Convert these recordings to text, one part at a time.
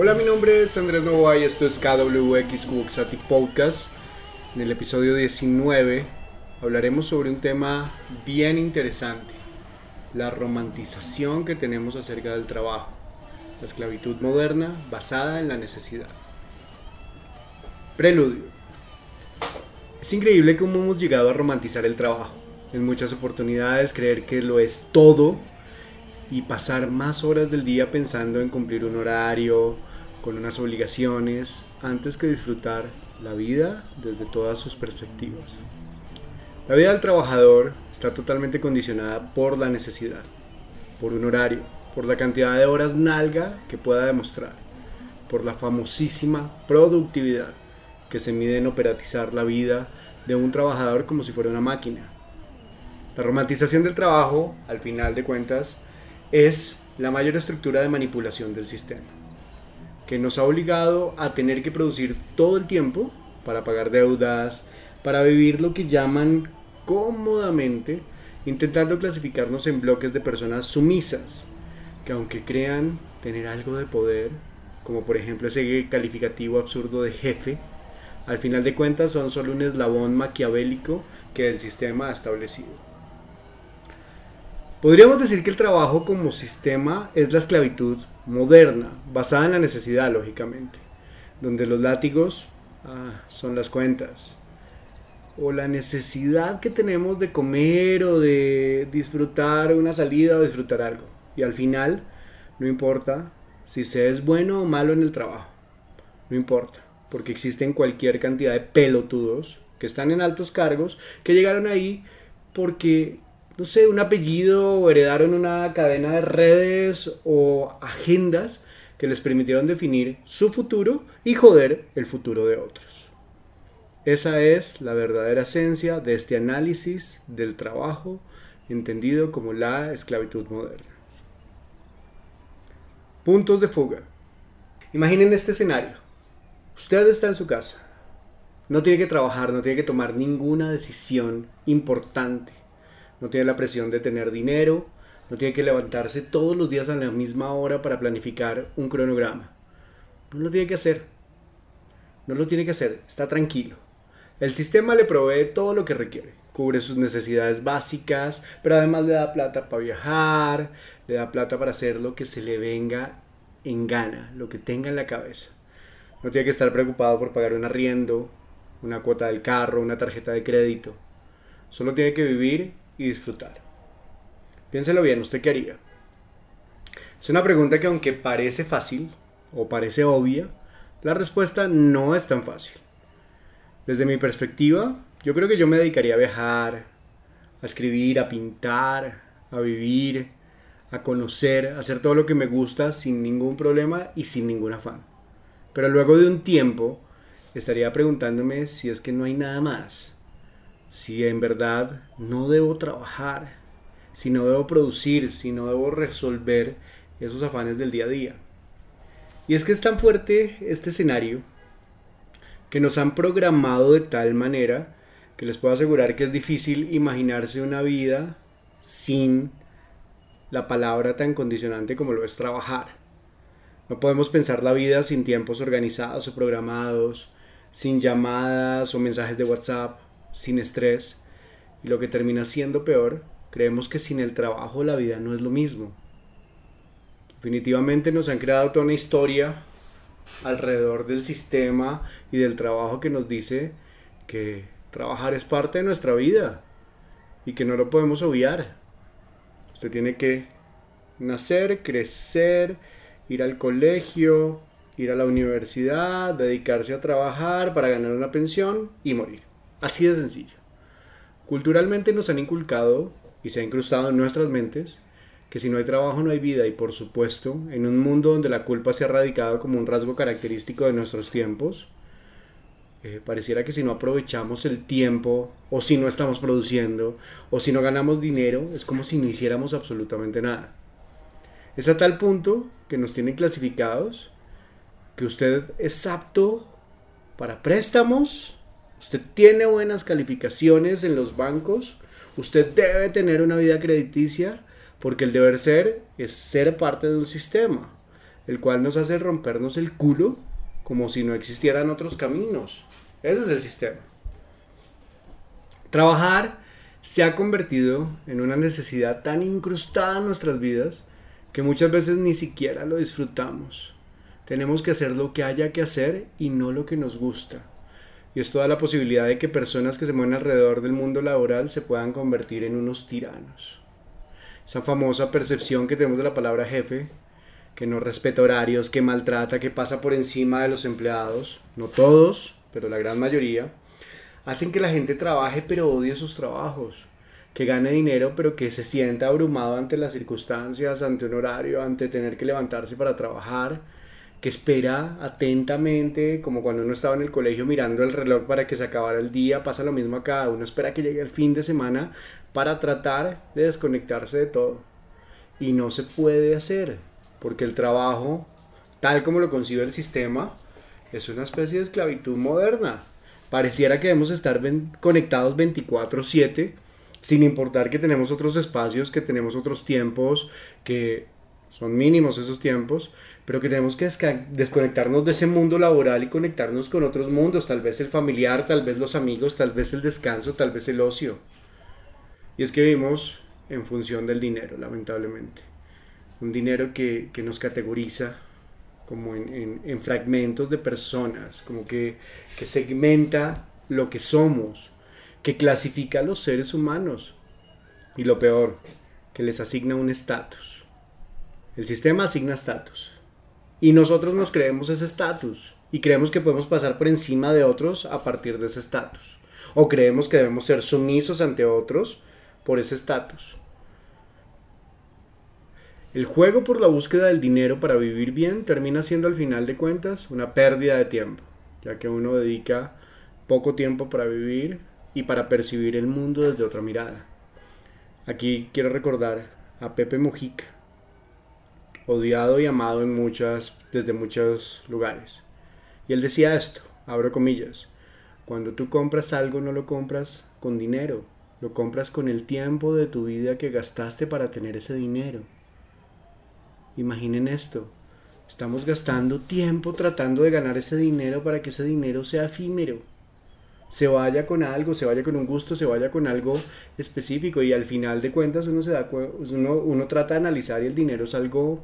Hola, mi nombre es Andrés Novoa y esto es KWX Cuboxati Podcast. En el episodio 19 hablaremos sobre un tema bien interesante, la romantización que tenemos acerca del trabajo, la esclavitud moderna basada en la necesidad. Preludio. Es increíble cómo hemos llegado a romantizar el trabajo. En muchas oportunidades creer que lo es todo y pasar más horas del día pensando en cumplir un horario, con unas obligaciones, antes que disfrutar la vida desde todas sus perspectivas. La vida del trabajador está totalmente condicionada por la necesidad, por un horario, por la cantidad de horas nalga que pueda demostrar, por la famosísima productividad que se mide en operatizar la vida de un trabajador como si fuera una máquina. La romantización del trabajo, al final de cuentas, es la mayor estructura de manipulación del sistema, que nos ha obligado a tener que producir todo el tiempo para pagar deudas, para vivir lo que llaman cómodamente, intentando clasificarnos en bloques de personas sumisas, que aunque crean tener algo de poder, como por ejemplo ese calificativo absurdo de jefe, al final de cuentas son solo un eslabón maquiavélico que el sistema ha establecido. Podríamos decir que el trabajo como sistema es la esclavitud moderna, basada en la necesidad, lógicamente, donde los látigos ah, son las cuentas, o la necesidad que tenemos de comer o de disfrutar una salida o disfrutar algo. Y al final, no importa si se es bueno o malo en el trabajo, no importa porque existen cualquier cantidad de pelotudos que están en altos cargos, que llegaron ahí porque, no sé, un apellido o heredaron una cadena de redes o agendas que les permitieron definir su futuro y joder el futuro de otros. Esa es la verdadera esencia de este análisis del trabajo entendido como la esclavitud moderna. Puntos de fuga. Imaginen este escenario. Usted está en su casa. No tiene que trabajar, no tiene que tomar ninguna decisión importante. No tiene la presión de tener dinero, no tiene que levantarse todos los días a la misma hora para planificar un cronograma. No lo tiene que hacer. No lo tiene que hacer, está tranquilo. El sistema le provee todo lo que requiere. Cubre sus necesidades básicas, pero además le da plata para viajar, le da plata para hacer lo que se le venga en gana, lo que tenga en la cabeza. No tiene que estar preocupado por pagar un arriendo, una cuota del carro, una tarjeta de crédito. Solo tiene que vivir y disfrutar. Piénselo bien, ¿usted qué haría? Es una pregunta que aunque parece fácil o parece obvia, la respuesta no es tan fácil. Desde mi perspectiva, yo creo que yo me dedicaría a viajar, a escribir, a pintar, a vivir, a conocer, a hacer todo lo que me gusta sin ningún problema y sin ningún afán. Pero luego de un tiempo estaría preguntándome si es que no hay nada más. Si en verdad no debo trabajar, si no debo producir, si no debo resolver esos afanes del día a día. Y es que es tan fuerte este escenario que nos han programado de tal manera que les puedo asegurar que es difícil imaginarse una vida sin la palabra tan condicionante como lo es trabajar. No podemos pensar la vida sin tiempos organizados o programados, sin llamadas o mensajes de WhatsApp, sin estrés. Y lo que termina siendo peor, creemos que sin el trabajo la vida no es lo mismo. Definitivamente nos han creado toda una historia alrededor del sistema y del trabajo que nos dice que trabajar es parte de nuestra vida y que no lo podemos obviar. Usted tiene que nacer, crecer, ir al colegio, ir a la universidad, dedicarse a trabajar para ganar una pensión y morir. Así de sencillo. Culturalmente nos han inculcado y se ha incrustado en nuestras mentes que si no hay trabajo no hay vida y por supuesto en un mundo donde la culpa se ha radicado como un rasgo característico de nuestros tiempos, eh, pareciera que si no aprovechamos el tiempo o si no estamos produciendo o si no ganamos dinero es como si no hiciéramos absolutamente nada. Es a tal punto que nos tienen clasificados que usted es apto para préstamos, usted tiene buenas calificaciones en los bancos, usted debe tener una vida crediticia porque el deber ser es ser parte de un sistema. el cual nos hace rompernos el culo como si no existieran otros caminos. Ese es el sistema. Trabajar se ha convertido en una necesidad tan incrustada en nuestras vidas que muchas veces ni siquiera lo disfrutamos. Tenemos que hacer lo que haya que hacer y no lo que nos gusta. Y esto da la posibilidad de que personas que se mueven alrededor del mundo laboral se puedan convertir en unos tiranos. Esa famosa percepción que tenemos de la palabra jefe, que no respeta horarios, que maltrata, que pasa por encima de los empleados, no todos, pero la gran mayoría, hacen que la gente trabaje pero odie sus trabajos, que gane dinero pero que se sienta abrumado ante las circunstancias, ante un horario, ante tener que levantarse para trabajar, que espera atentamente, como cuando uno estaba en el colegio mirando el reloj para que se acabara el día, pasa lo mismo acá, uno espera que llegue el fin de semana para tratar de desconectarse de todo. Y no se puede hacer, porque el trabajo, tal como lo concibe el sistema, es una especie de esclavitud moderna. Pareciera que debemos estar conectados 24/7, sin importar que tenemos otros espacios, que tenemos otros tiempos, que son mínimos esos tiempos, pero que tenemos que desconectarnos de ese mundo laboral y conectarnos con otros mundos, tal vez el familiar, tal vez los amigos, tal vez el descanso, tal vez el ocio. Y es que vivimos en función del dinero, lamentablemente. Un dinero que, nos categoriza como en, fragmentos de personas, como que, que segmenta lo que somos, que clasifica a los seres humanos. Y lo peor, que les asigna un estatus. El sistema asigna estatus y nosotros nos creemos ese estatus y creemos que podemos pasar por encima de otros a partir de ese estatus. O creemos que debemos ser sumisos ante otros por ese estatus. El juego por la búsqueda del dinero para vivir bien termina siendo al final de cuentas una pérdida de tiempo, ya que uno dedica poco tiempo para vivir y para percibir el mundo desde otra mirada. Aquí quiero recordar a Pepe Mujica, odiado y amado en muchas, desde muchos lugares. Y él decía esto, abro comillas, cuando tú compras algo no lo compras con dinero, lo compras con el tiempo de tu vida que gastaste para tener ese dinero. Imaginen esto, estamos gastando tiempo tratando de ganar ese dinero para que ese dinero sea efímero. Se vaya con algo, se vaya con un gusto, se vaya con algo específico y al final de cuentas uno se da uno, uno trata de analizar y el dinero es algo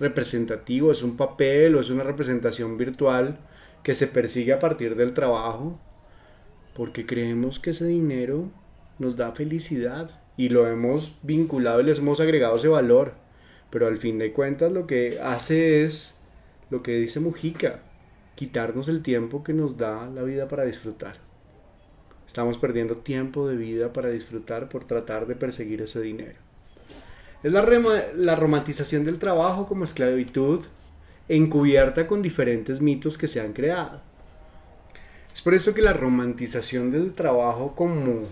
representativo, es un papel o es una representación virtual que se persigue a partir del trabajo, porque creemos que ese dinero nos da felicidad y lo hemos vinculado y les hemos agregado ese valor. Pero al fin de cuentas lo que hace es lo que dice Mujica, quitarnos el tiempo que nos da la vida para disfrutar. Estamos perdiendo tiempo de vida para disfrutar por tratar de perseguir ese dinero. Es la, la romantización del trabajo como esclavitud encubierta con diferentes mitos que se han creado. Es por eso que la romantización del trabajo como,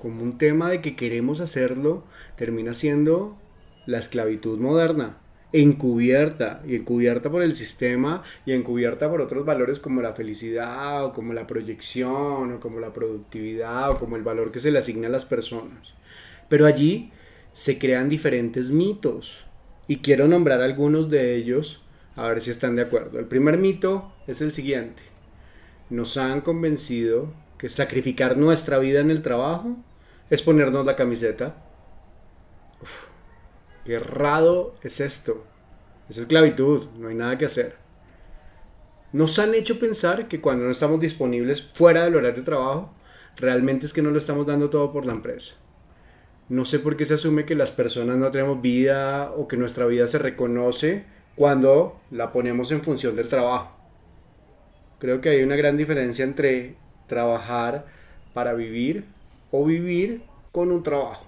como un tema de que queremos hacerlo termina siendo la esclavitud moderna, encubierta, y encubierta por el sistema y encubierta por otros valores como la felicidad o como la proyección o como la productividad o como el valor que se le asigna a las personas. Pero allí se crean diferentes mitos y quiero nombrar algunos de ellos a ver si están de acuerdo. El primer mito es el siguiente. Nos han convencido que sacrificar nuestra vida en el trabajo es ponernos la camiseta. Qué errado es esto. Es esclavitud, no hay nada que hacer. Nos han hecho pensar que cuando no estamos disponibles fuera del horario de trabajo, realmente es que no lo estamos dando todo por la empresa. No sé por qué se asume que las personas no tenemos vida o que nuestra vida se reconoce cuando la ponemos en función del trabajo. Creo que hay una gran diferencia entre trabajar para vivir o vivir con un trabajo.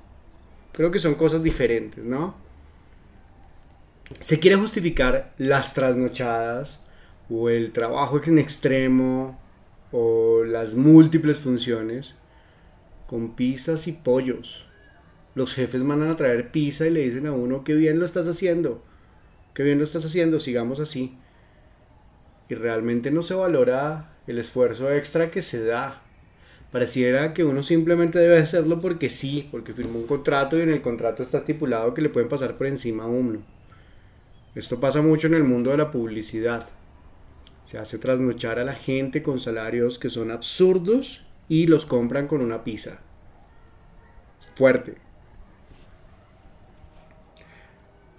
Creo que son cosas diferentes, ¿no? Se quiere justificar las trasnochadas o el trabajo en extremo o las múltiples funciones con pizzas y pollos los jefes mandan a traer pizza y le dicen a uno, qué bien lo estás haciendo, qué bien lo estás haciendo, sigamos así. Y realmente no se valora el esfuerzo extra que se da. Pareciera que uno simplemente debe hacerlo porque sí, porque firmó un contrato y en el contrato está estipulado que le pueden pasar por encima a uno. Esto pasa mucho en el mundo de la publicidad. Se hace trasnochar a la gente con salarios que son absurdos y los compran con una pizza. Fuerte.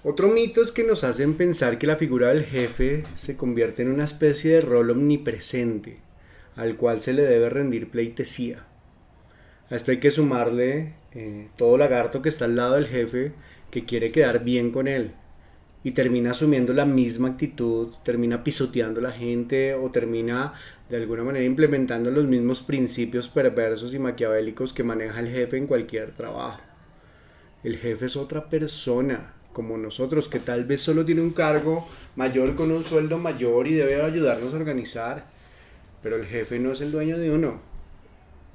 Otro mito es que nos hacen pensar que la figura del jefe se convierte en una especie de rol omnipresente, al cual se le debe rendir pleitesía. A esto hay que sumarle eh, todo lagarto que está al lado del jefe que quiere quedar bien con él y termina asumiendo la misma actitud, termina pisoteando a la gente o termina de alguna manera implementando los mismos principios perversos y maquiavélicos que maneja el jefe en cualquier trabajo. El jefe es otra persona, como nosotros, que tal vez solo tiene un cargo mayor con un sueldo mayor y debe ayudarnos a organizar, pero el jefe no es el dueño de uno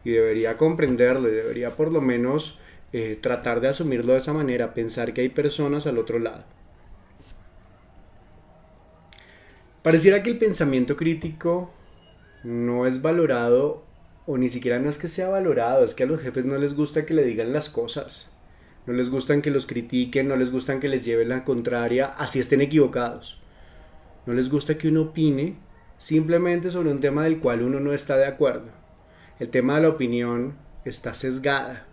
y debería comprenderlo y debería por lo menos eh, tratar de asumirlo de esa manera, pensar que hay personas al otro lado. Pareciera que el pensamiento crítico no es valorado o ni siquiera no es que sea valorado, es que a los jefes no les gusta que le digan las cosas no les gustan que los critiquen, no les gustan que les lleven la contraria, así estén equivocados. No les gusta que uno opine simplemente sobre un tema del cual uno no está de acuerdo. El tema de la opinión está sesgada,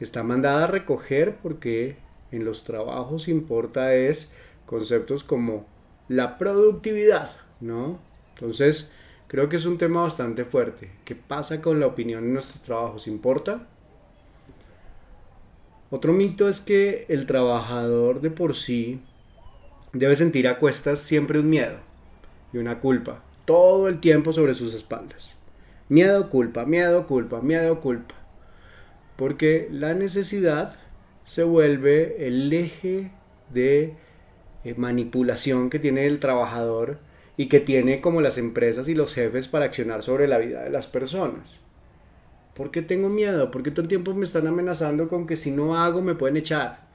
está mandada a recoger porque en los trabajos importa es conceptos como la productividad, ¿no? Entonces, creo que es un tema bastante fuerte. ¿Qué pasa con la opinión en nuestros trabajos? ¿Importa? Otro mito es que el trabajador de por sí debe sentir a cuestas siempre un miedo y una culpa, todo el tiempo sobre sus espaldas. Miedo, culpa, miedo, culpa, miedo, culpa. Porque la necesidad se vuelve el eje de eh, manipulación que tiene el trabajador y que tiene como las empresas y los jefes para accionar sobre la vida de las personas. ¿Por qué tengo miedo? Porque todo el tiempo me están amenazando con que si no hago me pueden echar.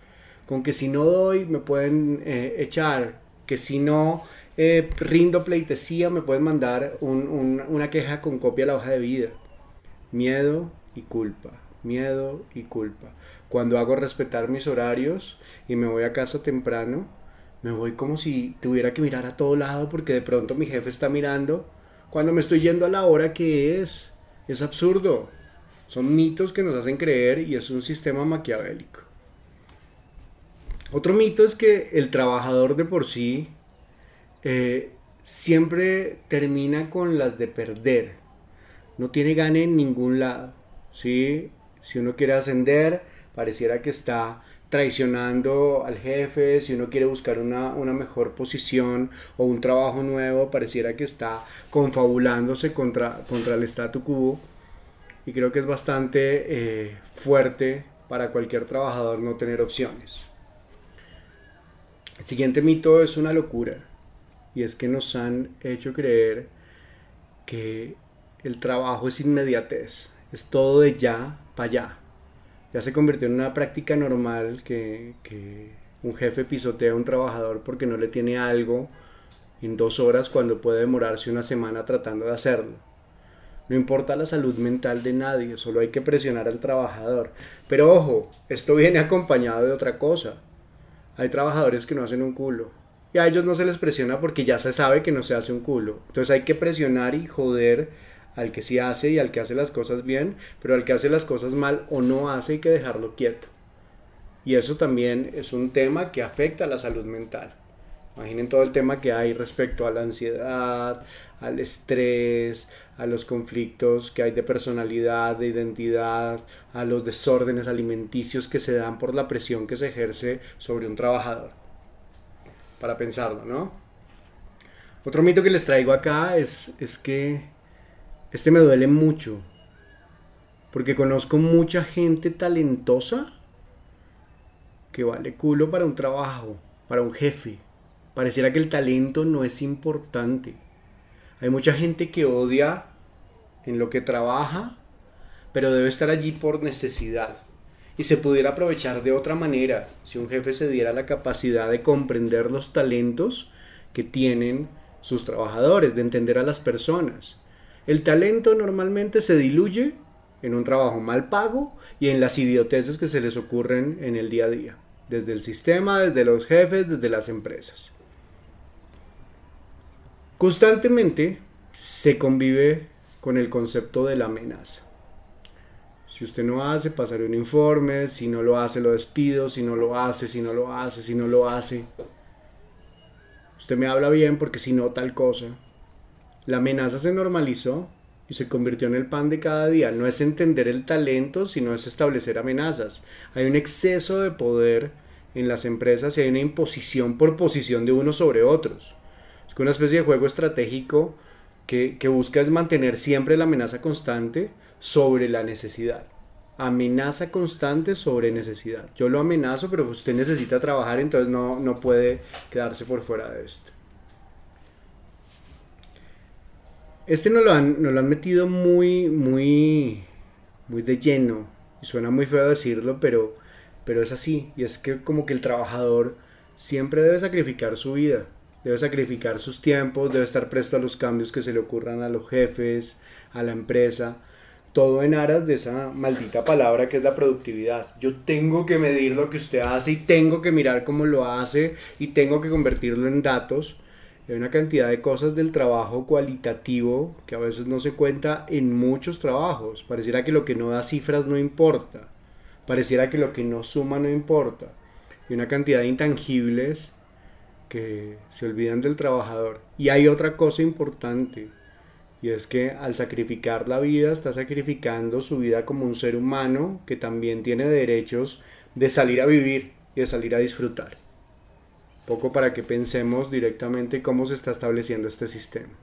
Con que si no doy me pueden eh, echar. Que si no eh, rindo pleitesía me pueden mandar una queja con copia de la hoja de vida. Miedo y culpa. Miedo y culpa. Cuando hago respetar mis horarios y me voy a casa temprano, me voy como si tuviera que mirar a todo lado porque de pronto mi jefe está mirando cuando me estoy yendo a la hora que es. Es absurdo. Son mitos que nos hacen creer y es un sistema maquiavélico. Otro mito es que el trabajador de por sí eh, siempre termina con las de perder. No tiene gane en ningún lado. Si uno quiere ascender, pareciera que está traicionando al jefe, si uno quiere buscar una, una, mejor posición o un trabajo nuevo, pareciera que está confabulándose contra, contra el statu quo y creo que es bastante eh, fuerte para cualquier trabajador no tener opciones. El siguiente mito es una locura y es que nos han hecho creer que el trabajo es inmediatez, es todo de ya para allá. Ya se convirtió en una práctica normal que, que un jefe pisotea a un trabajador porque no le tiene algo en dos horas cuando puede demorarse una semana tratando de hacerlo. No importa la salud mental de nadie, solo hay que presionar al trabajador. Pero ojo, esto viene acompañado de otra cosa. Hay trabajadores que no hacen un culo. Y a ellos no se les presiona porque ya se sabe que no se hace un culo. Entonces hay que presionar y joder al que sí hace y al que hace las cosas bien, pero al que hace las cosas mal o no hace hay que dejarlo quieto. Y eso también es un tema que afecta a la salud mental. Imaginen todo el tema que hay respecto a la ansiedad, al estrés, a los conflictos que hay de personalidad, de identidad, a los desórdenes alimenticios que se dan por la presión que se ejerce sobre un trabajador. Para pensarlo, ¿no? Otro mito que les traigo acá es, es que este me duele mucho, porque conozco mucha gente talentosa que vale culo para un trabajo, para un jefe, Pareciera que el talento no es importante. Hay mucha gente que odia en lo que trabaja, pero debe estar allí por necesidad. Y se pudiera aprovechar de otra manera si un jefe se diera la capacidad de comprender los talentos que tienen sus trabajadores, de entender a las personas. El talento normalmente se diluye en un trabajo mal pago y en las idioteces que se les ocurren en el día a día. desde el sistema, desde los jefes, desde las empresas. Constantemente se convive con el concepto de la amenaza. Si usted no hace, pasaré un informe, si no lo hace, lo despido, si no lo hace, si no lo hace, si no lo hace. Usted me habla bien porque si no, tal cosa. La amenaza se normalizó y se convirtió en el pan de cada día. No es entender el talento, sino es establecer amenazas. Hay un exceso de poder en las empresas y hay una imposición por posición de unos sobre otros. Es una especie de juego estratégico que, busca es mantener siempre la amenaza constante sobre la necesidad. Amenaza constante sobre necesidad. Yo lo amenazo, pero usted necesita trabajar, entonces no, no puede quedarse por fuera de esto. Este nos lo han, lo han metido muy, muy, muy de lleno. Y suena muy feo decirlo, pero, pero es así. Y es que como que el trabajador siempre debe sacrificar su vida. Debe sacrificar sus tiempos, debe estar presto a los cambios que se le ocurran a los jefes, a la empresa todo en aras de esa maldita palabra que es la productividad. Yo tengo que medir lo que usted hace y tengo que mirar cómo lo hace y tengo que convertirlo en datos. Hay una cantidad de cosas del trabajo cualitativo que a veces no se cuenta en muchos trabajos. Pareciera que lo que no da cifras no importa. Pareciera que lo que no suma no importa. Hay una cantidad de intangibles que se olvidan del trabajador. Y hay otra cosa importante y es que al sacrificar la vida está sacrificando su vida como un ser humano que también tiene derechos de salir a vivir y de salir a disfrutar. Poco para que pensemos directamente cómo se está estableciendo este sistema.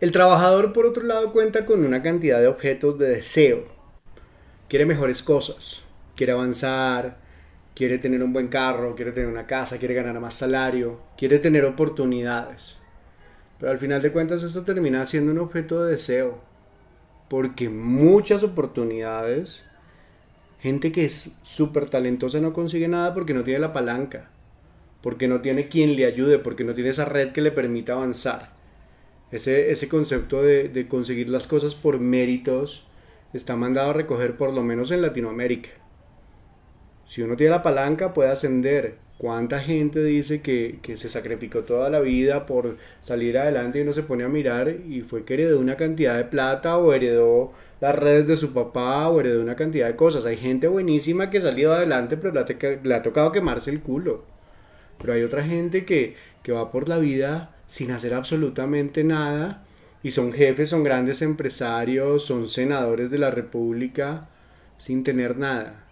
El trabajador, por otro lado, cuenta con una cantidad de objetos de deseo. Quiere mejores cosas, quiere avanzar, quiere tener un buen carro, quiere tener una casa, quiere ganar más salario, quiere tener oportunidades. Pero al final de cuentas esto termina siendo un objeto de deseo. Porque muchas oportunidades, gente que es súper talentosa no consigue nada porque no tiene la palanca. Porque no tiene quien le ayude, porque no tiene esa red que le permita avanzar. Ese, ese concepto de, de conseguir las cosas por méritos está mandado a recoger por lo menos en Latinoamérica. Si uno tiene la palanca puede ascender, ¿Cuánta gente dice que, se sacrificó toda la vida por salir adelante y no se pone a mirar y fue que heredó una cantidad de plata o heredó las redes de su papá o heredó una cantidad de cosas? Hay gente buenísima que ha salido adelante pero le ha, tocado quemarse el culo. Pero hay otra gente que, que va por la vida sin hacer absolutamente nada y son jefes, son grandes empresarios, son senadores de la República sin tener nada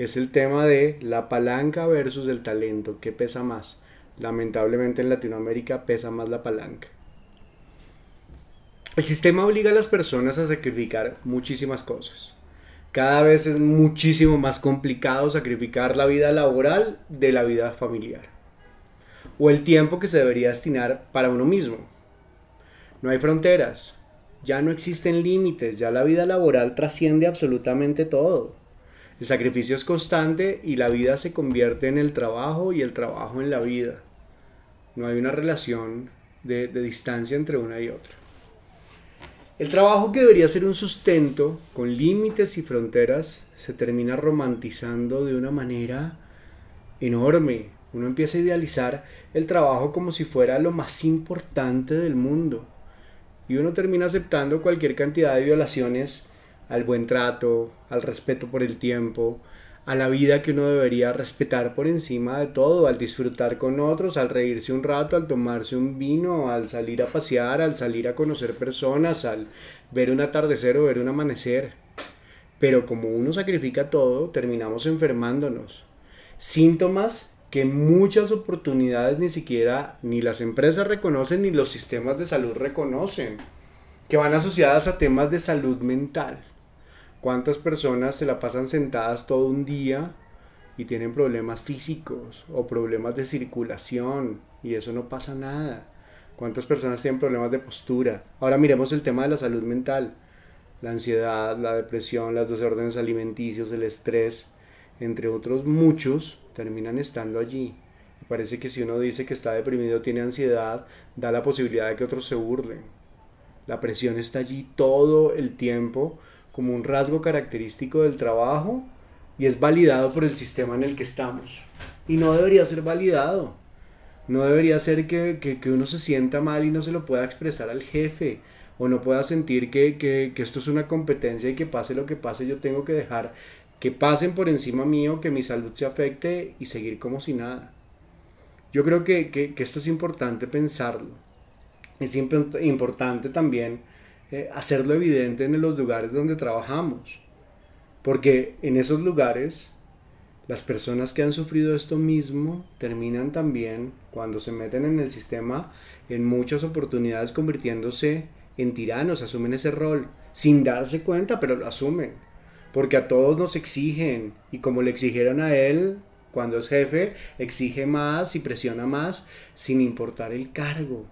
es el tema de la palanca versus el talento. ¿Qué pesa más? Lamentablemente en Latinoamérica pesa más la palanca. El sistema obliga a las personas a sacrificar muchísimas cosas. Cada vez es muchísimo más complicado sacrificar la vida laboral de la vida familiar. O el tiempo que se debería destinar para uno mismo. No hay fronteras. Ya no existen límites. Ya la vida laboral trasciende absolutamente todo. El sacrificio es constante y la vida se convierte en el trabajo y el trabajo en la vida. No hay una relación de, distancia entre una y otra. El trabajo que debería ser un sustento con límites y fronteras se termina romantizando de una manera enorme. Uno empieza a idealizar el trabajo como si fuera lo más importante del mundo. Y uno termina aceptando cualquier cantidad de violaciones al buen trato, al respeto por el tiempo, a la vida que uno debería respetar por encima de todo, al disfrutar con otros, al reírse un rato, al tomarse un vino, al salir a pasear, al salir a conocer personas, al ver un atardecer o ver un amanecer. Pero como uno sacrifica todo, terminamos enfermándonos. Síntomas que muchas oportunidades ni siquiera ni las empresas reconocen ni los sistemas de salud reconocen, que van asociadas a temas de salud mental. ¿Cuántas personas se la pasan sentadas todo un día y tienen problemas físicos o problemas de circulación y eso no pasa nada? ¿Cuántas personas tienen problemas de postura? Ahora miremos el tema de la salud mental. La ansiedad, la depresión, las desórdenes alimenticios, el estrés, entre otros muchos, terminan estando allí. Parece que si uno dice que está deprimido, tiene ansiedad, da la posibilidad de que otros se burlen. La presión está allí todo el tiempo como un rasgo característico del trabajo y es validado por el sistema en el que estamos. Y no debería ser validado. No debería ser que, que, uno se sienta mal y no se lo pueda expresar al jefe o no pueda sentir que, que, esto es una competencia y que pase lo que pase, yo tengo que dejar que pasen por encima mío, que mi salud se afecte y seguir como si nada. Yo creo que, esto es importante pensarlo. Es importante también eh, hacerlo evidente en los lugares donde trabajamos. Porque en esos lugares las personas que han sufrido esto mismo terminan también, cuando se meten en el sistema, en muchas oportunidades convirtiéndose en tiranos, asumen ese rol, sin darse cuenta, pero lo asumen. Porque a todos nos exigen, y como le exigieron a él, cuando es jefe, exige más y presiona más, sin importar el cargo.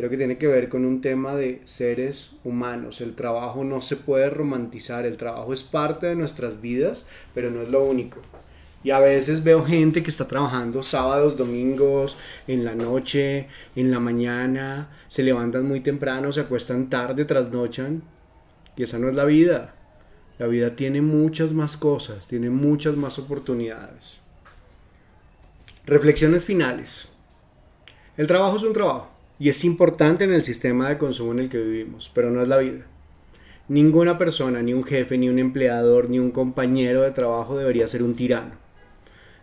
Creo que tiene que ver con un tema de seres humanos. El trabajo no se puede romantizar, el trabajo es parte de nuestras vidas, pero no es lo único. Y a veces veo gente que está trabajando sábados, domingos, en la noche, en la mañana, se levantan muy temprano, se acuestan tarde, trasnochan. Y esa no es la vida. La vida tiene muchas más cosas, tiene muchas más oportunidades. Reflexiones finales. El trabajo es un trabajo y es importante en el sistema de consumo en el que vivimos, pero no es la vida. Ninguna persona, ni un jefe, ni un empleador, ni un compañero de trabajo debería ser un tirano.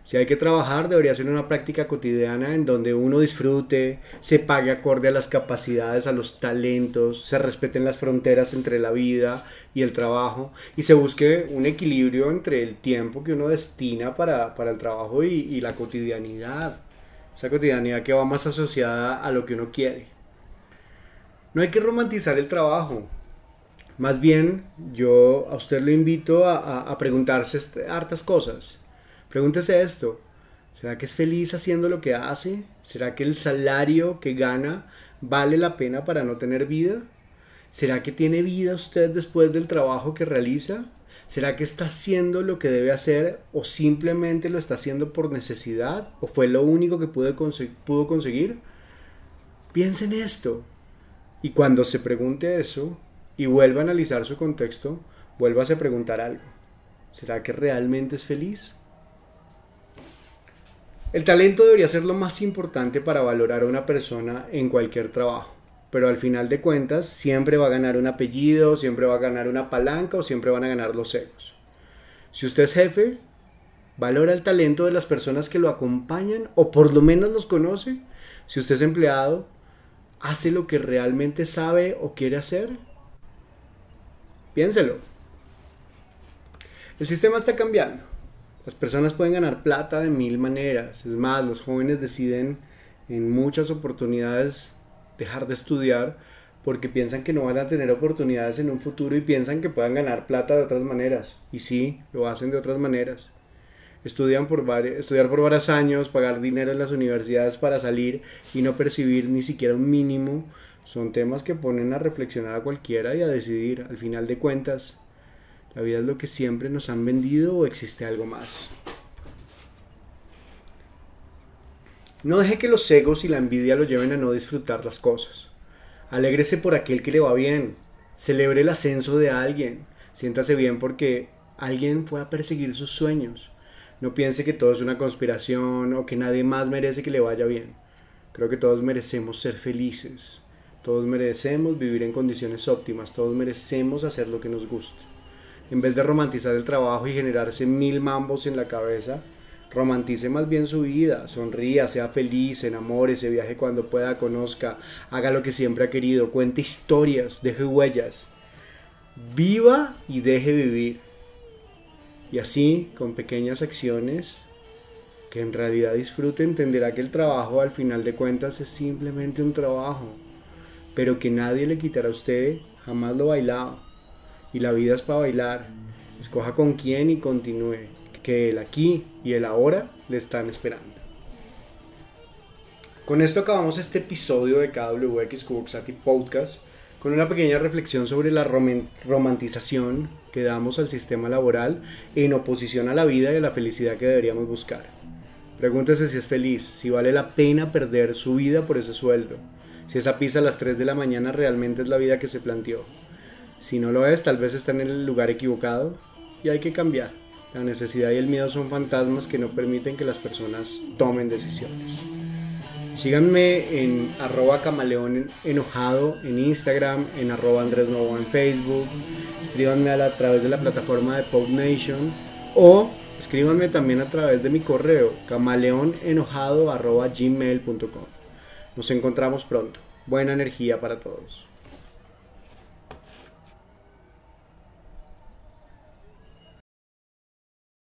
Si hay que trabajar, debería ser una práctica cotidiana en donde uno disfrute, se pague acorde a las capacidades, a los talentos, se respeten las fronteras entre la vida y el trabajo y se busque un equilibrio entre el tiempo que uno destina para, el trabajo y, y la cotidianidad. Esa cotidianidad que va más asociada a lo que uno quiere. No hay que romantizar el trabajo, más bien, yo a usted lo invito a, a, preguntarse hartas cosas. Pregúntese esto, ¿será que es feliz haciendo lo que hace? ¿Será que el salario que gana vale la pena para no tener vida? ¿Será que tiene vida usted después del trabajo que realiza? ¿Será que está haciendo lo que debe hacer o simplemente lo está haciendo por necesidad o fue lo único que pudo, pudo conseguir? Piense en esto y cuando se pregunte eso y vuelva a analizar su contexto, vuelva a preguntar algo. ¿Será que realmente es feliz? El talento debería ser lo más importante para valorar a una persona en cualquier trabajo, pero al final de cuentas siempre va a ganar un apellido, siempre va a ganar una palanca o siempre van a ganar los egos. Si usted es jefe, valora el talento de las personas que lo acompañan o por lo menos los conoce. Si usted es empleado, hace lo que realmente sabe o quiere hacer. Piénselo. El sistema está cambiando. Las personas pueden ganar plata de mil maneras. Es más, los jóvenes deciden en muchas oportunidades dejar de estudiar porque piensan que no van a tener oportunidades en un futuro y piensan que puedan ganar plata de otras maneras. Y sí, lo hacen de otras maneras. Estudian por estudiar por varios años, pagar dinero en las universidades para salir y no percibir ni siquiera un mínimo, son temas que ponen a reflexionar a cualquiera y a decidir, al final de cuentas, ¿La vida es lo que siempre nos han vendido o existe algo más? No deje que los egos y la envidia lo lleven a no disfrutar las cosas. Alégrese por aquel que le va bien. Celebre el ascenso de alguien. Siéntase bien porque alguien fue a perseguir sus sueños. No piense que todo es una conspiración o que nadie más merece que le vaya bien. Creo que todos merecemos ser felices. Todos merecemos vivir en condiciones óptimas. Todos merecemos hacer lo que nos gusta en vez de romantizar el trabajo y generarse mil mambos en la cabeza, romantice más bien su vida, sonría, sea feliz, enamore, se viaje cuando pueda, conozca, haga lo que siempre ha querido, cuente historias, deje huellas, viva y deje vivir. Y así, con pequeñas acciones, que en realidad disfrute, entenderá que el trabajo al final de cuentas es simplemente un trabajo, pero que nadie le quitará a usted jamás lo bailado y la vida es para bailar. Escoja con quién y continúe, que el aquí y el ahora le están esperando. Con esto acabamos este episodio de KWX Kuboxati Podcast con una pequeña reflexión sobre la romantización que damos al sistema laboral en oposición a la vida y a la felicidad que deberíamos buscar. Pregúntese si es feliz, si vale la pena perder su vida por ese sueldo, si esa pizza a las 3 de la mañana realmente es la vida que se planteó. Si no lo es, tal vez está en el lugar equivocado y hay que cambiar. La necesidad y el miedo son fantasmas que no permiten que las personas tomen decisiones. Síganme en arroba camaleón enojado en Instagram, en arroba Andrés en Facebook. Escríbanme a, través de la plataforma de Pop Nation o escríbanme también a través de mi correo camaleonenojado gmail.com. Nos encontramos pronto. Buena energía para todos.